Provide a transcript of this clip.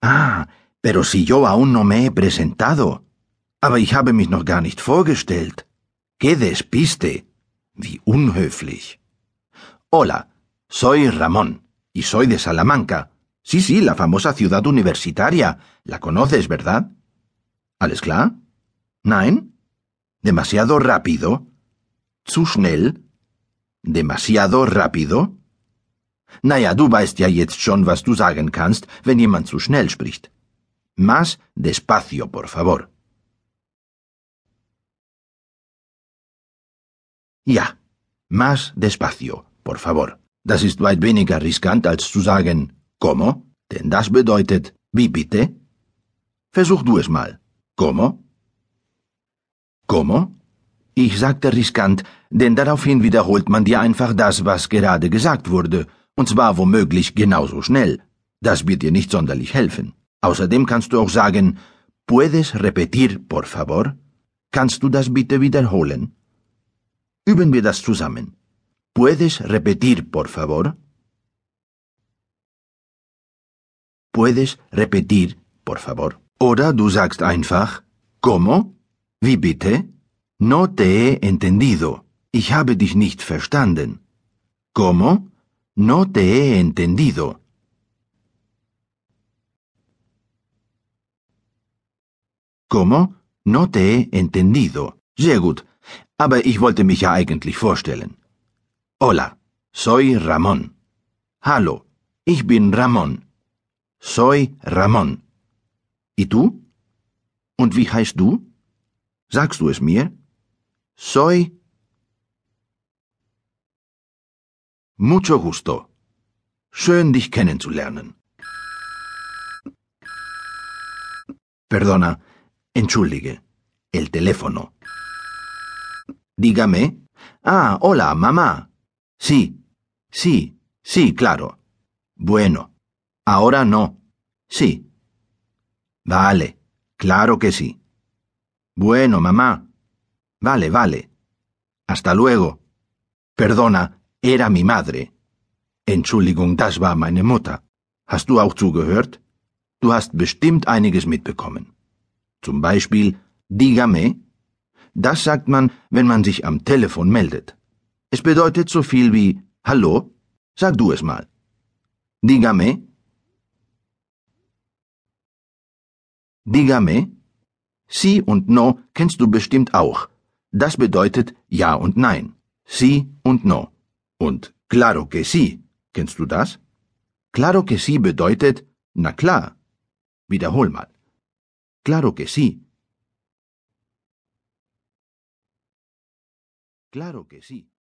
Ah, pero si yo aún no me he presentado. Aber ich habe mich noch gar nicht vorgestellt. ¡Qué despiste! Wie unhöflich. Hola, soy Ramón, y soy de Salamanca. Sí, sí, la famosa ciudad universitaria. La conoces, ¿verdad? ¿Alles klar? Nein? ¿Demasiado rápido? ¿Zu schnell? ¿Demasiado rápido? Naja, du weißt ja jetzt schon, was du sagen kannst, wenn jemand zu schnell spricht. Más despacio, por favor. Ja, más despacio, por favor. Das ist weit weniger riskant, als zu sagen, ¿cómo? Denn das bedeutet, wie bitte? Versuch du es mal. ¿Cómo? ¿Cómo? Ich sagte riskant, denn daraufhin wiederholt man dir einfach das, was gerade gesagt wurde, und zwar womöglich genauso schnell. Das wird dir nicht sonderlich helfen. Außerdem kannst du auch sagen, ¿Puedes repetir, por favor? Kannst du das bitte wiederholen? Üben wir das zusammen. ¿Puedes repetir, por favor? ¿Puedes repetir, por favor? Oder du sagst einfach, ¿cómo? Wie bitte? No te he entendido. Ich habe dich nicht verstanden. ¿Cómo? No te he entendido. ¿Cómo? No te he entendido. Sehr gut. Aber ich wollte mich ja eigentlich vorstellen. Hola, soy Ramón. Hallo, ich bin Ramón. Soy Ramón. ¿Y tú? Und wie heißt du? Sagst du es mir? Soy. Mucho gusto. Schön, dich kennenzulernen. Perdona, entschuldige. El teléfono. Dígame. Ah, hola, mamá. Sí, sí, sí, claro. Bueno, ahora no. Sí. Vale, claro que sí. Bueno, mamá. Vale, vale. Hasta luego. Perdona, era mi madre. Entschuldigung, das war meine Mutter. Hast du auch zugehört? Du hast bestimmt einiges mitbekommen. Zum Beispiel, dígame. Das sagt man, wenn man sich am Telefon meldet. Es bedeutet so viel wie Hallo? Sag du es mal. Dígame. Dígame. Sí und no kennst du bestimmt auch. Das bedeutet Ja und Nein. Sí und no. Und claro que sí. Kennst du das? Claro que sí bedeutet Na klar. Wiederhol mal. Claro que sí. Claro que sí.